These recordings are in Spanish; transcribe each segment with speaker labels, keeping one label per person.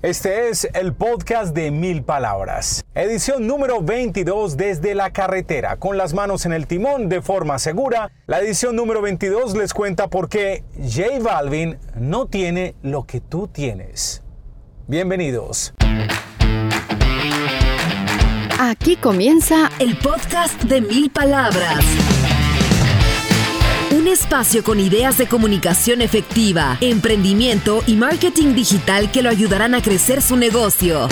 Speaker 1: Este es el podcast de Mil Palabras, edición número 22 desde la carretera, con las manos en el timón de forma segura. La edición número 22 les cuenta por qué J Balvin no tiene lo que tú tienes. Bienvenidos.
Speaker 2: Aquí comienza el podcast de Mil Palabras espacio con ideas de comunicación efectiva, emprendimiento y marketing digital que lo ayudarán a crecer su negocio.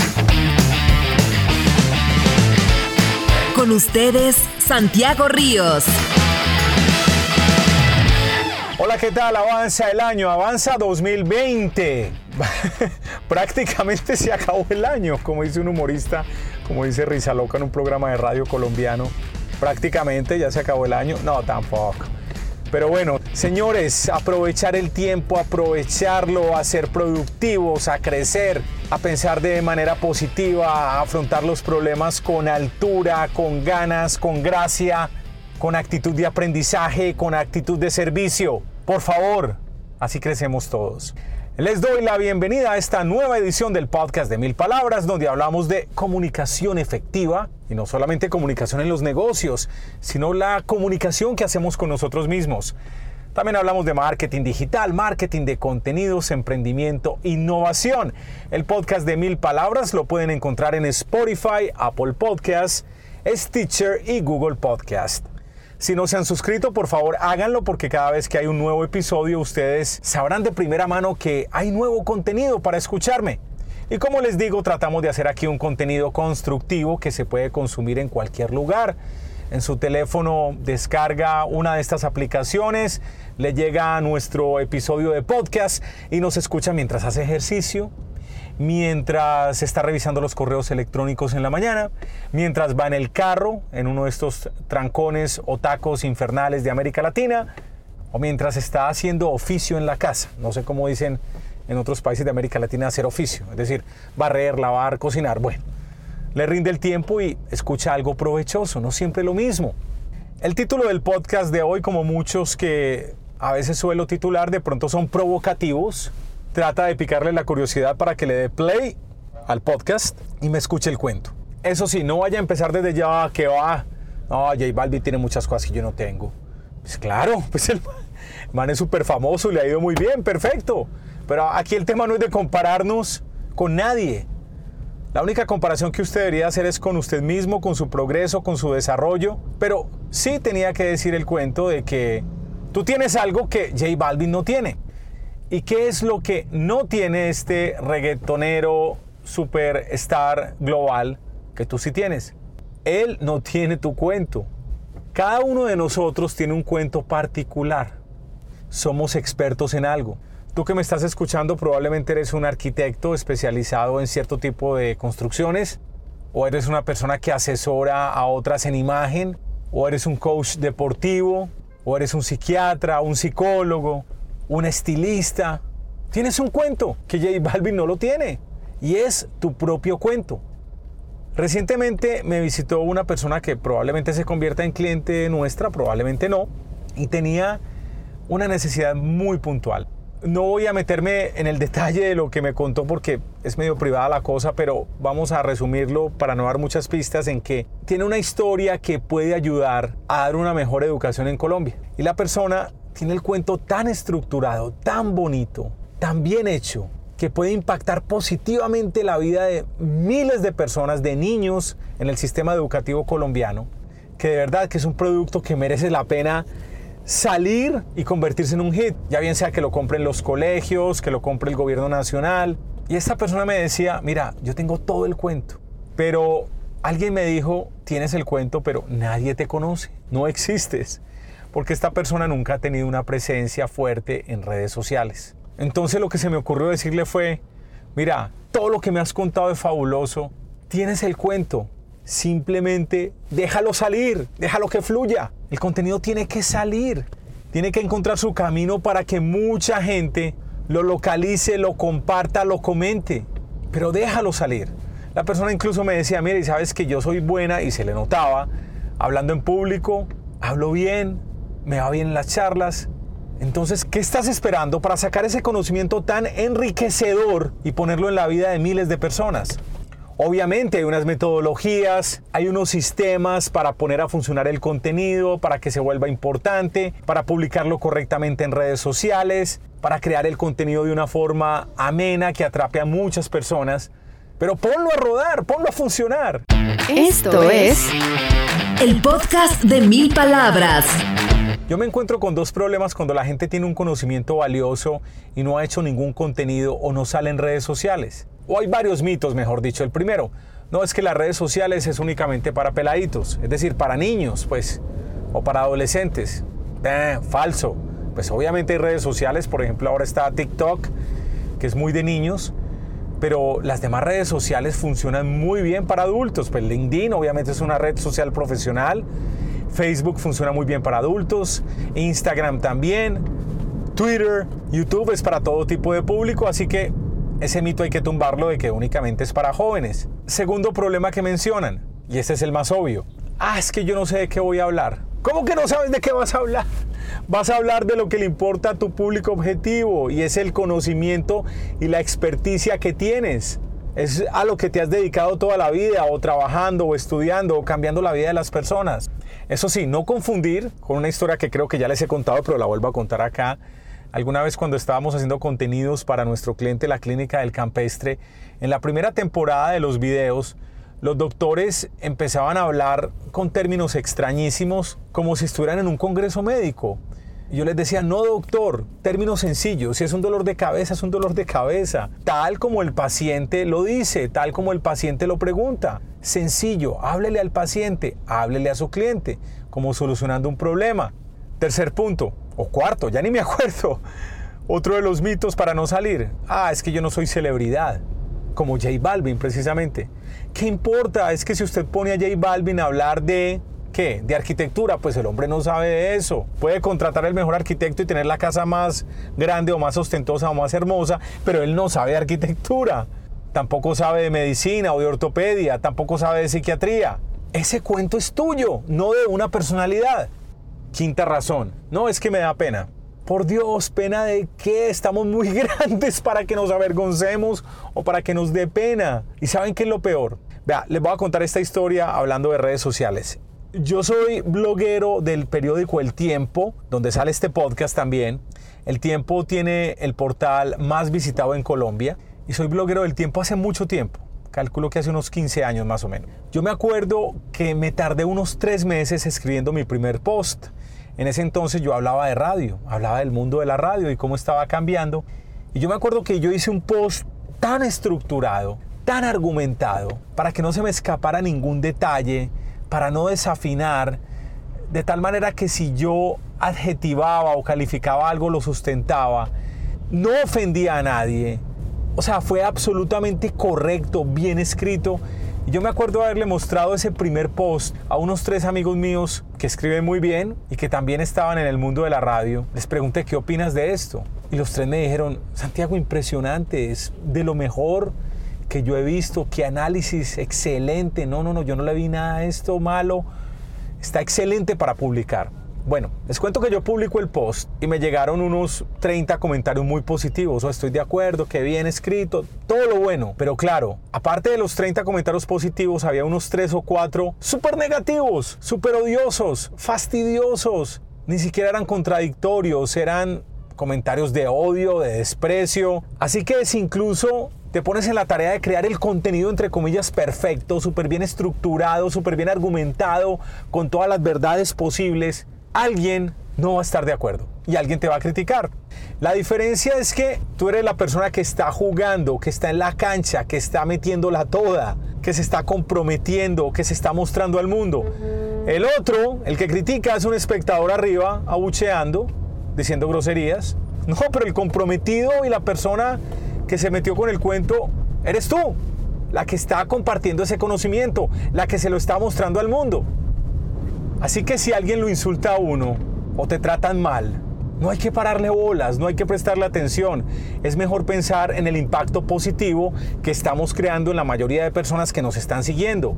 Speaker 2: Con ustedes, Santiago Ríos.
Speaker 1: Hola, ¿qué tal? Avanza el año, avanza 2020. Prácticamente se acabó el año, como dice un humorista, como dice Risa Loca en un programa de radio colombiano. Prácticamente ya se acabó el año. No, tampoco. Pero bueno, señores, aprovechar el tiempo, aprovecharlo, a ser productivos, a crecer, a pensar de manera positiva, a afrontar los problemas con altura, con ganas, con gracia, con actitud de aprendizaje, con actitud de servicio. Por favor, así crecemos todos. Les doy la bienvenida a esta nueva edición del podcast de Mil Palabras, donde hablamos de comunicación efectiva y no solamente comunicación en los negocios, sino la comunicación que hacemos con nosotros mismos. También hablamos de marketing digital, marketing de contenidos, emprendimiento, innovación. El podcast de Mil Palabras lo pueden encontrar en Spotify, Apple Podcasts, Stitcher y Google Podcast. Si no se han suscrito, por favor háganlo porque cada vez que hay un nuevo episodio ustedes sabrán de primera mano que hay nuevo contenido para escucharme. Y como les digo, tratamos de hacer aquí un contenido constructivo que se puede consumir en cualquier lugar. En su teléfono descarga una de estas aplicaciones, le llega a nuestro episodio de podcast y nos escucha mientras hace ejercicio, mientras está revisando los correos electrónicos en la mañana, mientras va en el carro, en uno de estos trancones o tacos infernales de América Latina, o mientras está haciendo oficio en la casa. No sé cómo dicen en otros países de América Latina hacer oficio, es decir, barrer, lavar, cocinar. Bueno, le rinde el tiempo y escucha algo provechoso, no siempre lo mismo. El título del podcast de hoy, como muchos que a veces suelo titular, de pronto son provocativos, trata de picarle la curiosidad para que le dé play al podcast y me escuche el cuento. Eso sí, no vaya a empezar desde ya que va. No, J Balvin tiene muchas cosas que yo no tengo. Pues claro, pues el man es súper famoso le ha ido muy bien, perfecto. Pero aquí el tema no es de compararnos con nadie. La única comparación que usted debería hacer es con usted mismo, con su progreso, con su desarrollo. Pero sí tenía que decir el cuento de que tú tienes algo que J Balvin no tiene. ¿Y qué es lo que no tiene este reggaetonero superstar global que tú sí tienes? Él no tiene tu cuento. Cada uno de nosotros tiene un cuento particular. Somos expertos en algo. Tú que me estás escuchando probablemente eres un arquitecto especializado en cierto tipo de construcciones, o eres una persona que asesora a otras en imagen, o eres un coach deportivo, o eres un psiquiatra, un psicólogo, un estilista. Tienes un cuento que J Balvin no lo tiene y es tu propio cuento. Recientemente me visitó una persona que probablemente se convierta en cliente nuestra, probablemente no, y tenía una necesidad muy puntual. No voy a meterme en el detalle de lo que me contó porque es medio privada la cosa, pero vamos a resumirlo para no dar muchas pistas en que tiene una historia que puede ayudar a dar una mejor educación en Colombia. Y la persona tiene el cuento tan estructurado, tan bonito, tan bien hecho, que puede impactar positivamente la vida de miles de personas, de niños en el sistema educativo colombiano, que de verdad que es un producto que merece la pena salir y convertirse en un hit, ya bien sea que lo compren los colegios, que lo compre el gobierno nacional. Y esta persona me decía, mira, yo tengo todo el cuento, pero alguien me dijo, tienes el cuento, pero nadie te conoce, no existes porque esta persona nunca ha tenido una presencia fuerte en redes sociales. Entonces lo que se me ocurrió decirle fue, mira, todo lo que me has contado es fabuloso, tienes el cuento, simplemente déjalo salir, déjalo que fluya. El contenido tiene que salir, tiene que encontrar su camino para que mucha gente lo localice, lo comparta, lo comente, pero déjalo salir. La persona incluso me decía, mira, y sabes que yo soy buena y se le notaba, hablando en público, hablo bien, me va bien en las charlas, Entonces, ¿qué estás esperando para sacar ese conocimiento tan enriquecedor y ponerlo en la vida de miles de personas? Obviamente hay unas metodologías, hay unos sistemas para poner a funcionar el contenido, para que se vuelva importante, para publicarlo correctamente en redes sociales, para crear el contenido de una forma amena que atrape a muchas personas. Pero ponlo a rodar, ponlo a funcionar.
Speaker 2: Esto es el podcast de mil palabras.
Speaker 1: Yo me encuentro con dos problemas cuando la gente tiene un conocimiento valioso y no ha hecho ningún contenido o no sale en redes sociales. O hay varios mitos, mejor dicho. El primero, no es que las redes sociales es únicamente para peladitos, es decir, para niños, pues, o para adolescentes. Eh, falso. Pues obviamente hay redes sociales, por ejemplo, ahora está TikTok, que es muy de niños, pero las demás redes sociales funcionan muy bien para adultos. Pues LinkedIn obviamente es una red social profesional, Facebook funciona muy bien para adultos, Instagram también, Twitter, YouTube es para todo tipo de público, así que ese mito hay que tumbarlo de que únicamente es para jóvenes. Segundo problema que mencionan, y este es el más obvio. Ah, es que yo no sé de qué voy a hablar. ¿Cómo que no sabes de qué vas a hablar? Vas a hablar de lo que le importa a tu público objetivo y es el conocimiento y la experticia que tienes. Es a lo que te has dedicado toda la vida o trabajando o estudiando o cambiando la vida de las personas. Eso sí, no confundir con una historia que creo que ya les he contado, pero la vuelvo a contar acá Alguna vez cuando estábamos haciendo contenidos para nuestro cliente, la clínica del campestre, en la primera temporada de los videos, los doctores empezaban a hablar con términos extrañísimos como si estuvieran en un congreso médico. Yo les decía, no doctor, términos sencillos, si es un dolor de cabeza, es un dolor de cabeza, tal como el paciente lo dice, tal como el paciente lo pregunta. Sencillo, háblele al paciente, háblele a su cliente, como solucionando un problema. Tercer punto, o cuarto, ya ni me acuerdo. Otro de los mitos para no salir. Ah, es que yo no soy celebridad. Como J Balvin, precisamente. ¿Qué importa? Es que si usted pone a J Balvin a hablar de ¿Qué? ¿De arquitectura? Pues el hombre no sabe de eso. Puede contratar el mejor arquitecto y tener la casa más grande o más ostentosa o más hermosa, pero él no sabe de arquitectura. Tampoco sabe de medicina o de ortopedia, tampoco sabe de psiquiatría. Ese cuento es tuyo, no de una personalidad. Quinta razón, no es que me da pena. Por Dios, pena de qué? Estamos muy grandes para que nos avergoncemos o para que nos dé pena. ¿Y saben qué es lo peor? Vea, les voy a contar esta historia hablando de redes sociales. Yo soy bloguero del periódico El Tiempo, donde sale este podcast también. El Tiempo tiene el portal más visitado en Colombia y soy bloguero del Tiempo hace mucho tiempo. Calculo que hace unos 15 años más o menos. Yo me acuerdo que me tardé unos tres meses escribiendo mi primer post. En ese entonces yo hablaba de radio, hablaba del mundo de la radio y cómo estaba cambiando. Y yo me acuerdo que yo hice un post tan estructurado, tan argumentado, para que no se me escapara ningún detalle, para no desafinar, de tal manera que si yo adjetivaba o calificaba algo, lo sustentaba, no ofendía a nadie. O sea, fue absolutamente correcto, bien escrito yo me acuerdo haberle mostrado ese primer post a unos tres amigos míos que escriben muy bien y que también estaban en el mundo de la radio. Les pregunté qué opinas de esto. Y los tres me dijeron, Santiago, impresionante, es de lo mejor que yo he visto, qué análisis excelente. No, no, no, yo no le vi nada de esto malo. Está excelente para publicar. Bueno, les cuento que yo publico el post y me llegaron unos 30 comentarios muy positivos. O estoy de acuerdo, que bien escrito, todo lo bueno. Pero claro, aparte de los 30 comentarios positivos, había unos 3 o 4 súper negativos, súper odiosos, fastidiosos. Ni siquiera eran contradictorios, eran comentarios de odio, de desprecio. Así que si incluso te pones en la tarea de crear el contenido entre comillas perfecto, súper bien estructurado, súper bien argumentado, con todas las verdades posibles, alguien no va a estar de acuerdo y alguien te va a criticar. La diferencia es que tú eres la persona que está jugando, que está en la cancha, que está metiéndola toda, que se está comprometiendo, que se está mostrando al mundo. El otro, el que critica, es un espectador arriba, abucheando, diciendo groserías. No, pero el comprometido y la persona que se metió con el cuento, eres tú, la que está compartiendo ese conocimiento, la que se lo está mostrando al mundo. Así que si alguien lo insulta a uno o te tratan mal, no hay que pararle bolas, no hay que prestarle atención. Es mejor pensar en el impacto positivo que estamos creando en la mayoría de personas que nos están siguiendo.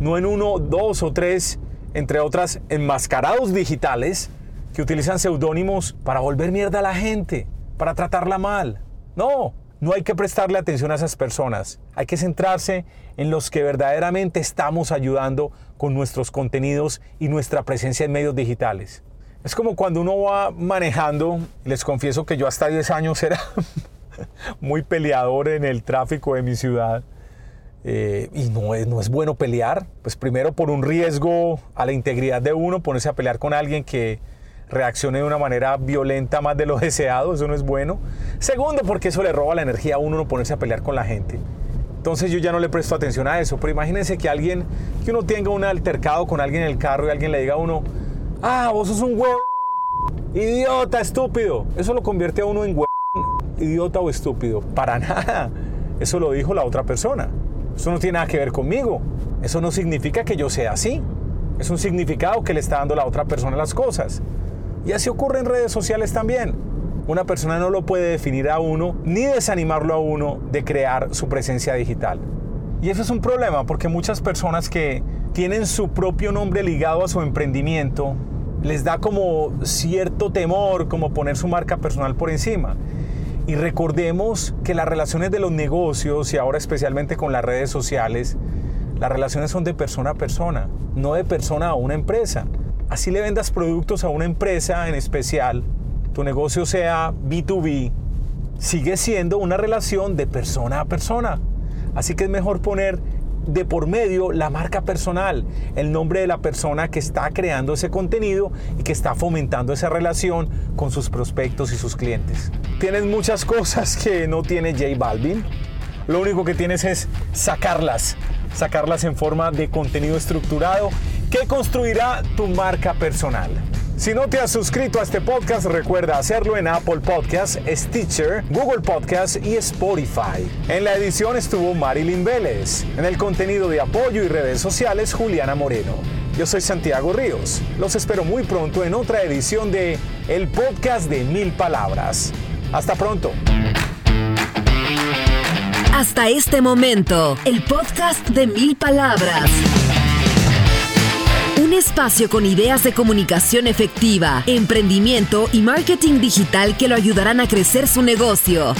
Speaker 1: No en uno, dos o tres, entre otras, enmascarados digitales, que utilizan seudónimos para volver mierda a la gente, para tratarla mal. No, no hay que prestarle atención a esas personas. Hay que centrarse en los que verdaderamente estamos ayudando con nuestros contenidos y nuestra presencia en medios digitales. Es como cuando uno va manejando, les confieso que yo hasta 10 años era muy peleador en el tráfico de mi ciudad. Eh, y no es, no es bueno pelear, pues primero por un riesgo a la integridad de uno, ponerse a pelear con alguien que reaccione de una manera violenta más de lo deseado, eso no es bueno. Segundo, porque eso le roba la energía a uno no ponerse a pelear con la gente. Entonces yo ya no le presto atención a eso, pero imagínense que alguien, que uno tenga un altercado con alguien en el carro y alguien le diga a uno, ah, vos sos un huevo, idiota, estúpido. Eso lo convierte a uno en huevo, idiota o estúpido. Para nada. Eso lo dijo la otra persona. Eso no tiene nada que ver conmigo. Eso no significa que yo sea así. Es un significado que le está dando la otra persona las cosas. Y así ocurre en redes sociales también. Una persona no lo puede definir a uno ni desanimarlo a uno de crear su presencia digital. Y eso es un problema porque muchas personas que tienen su propio nombre ligado a su emprendimiento, les da como cierto temor, como poner su marca personal por encima. Y recordemos que las relaciones de los negocios y ahora especialmente con las redes sociales, las relaciones son de persona a persona, no de persona a una empresa. Así le vendas productos a una empresa en especial, tu negocio sea B2B, sigue siendo una relación de persona a persona. Así que es mejor poner de por medio la marca personal, el nombre de la persona que está creando ese contenido y que está fomentando esa relación con sus prospectos y sus clientes. Tienes muchas cosas que no tiene J Balvin. Lo único que tienes es sacarlas, sacarlas en forma de contenido estructurado que construirá tu marca personal. Si no te has suscrito a este podcast, recuerda hacerlo en Apple Podcasts, Stitcher, Google Podcasts y Spotify. En la edición estuvo Marilyn Vélez. En el contenido de apoyo y redes sociales, Juliana Moreno. Yo soy Santiago Ríos. Los espero muy pronto en otra edición de El Podcast de Mil Palabras. Hasta pronto.
Speaker 2: Hasta este momento, el podcast de Mil Palabras un espacio con ideas de comunicación efectiva, emprendimiento y marketing digital que lo ayudarán a crecer su negocio.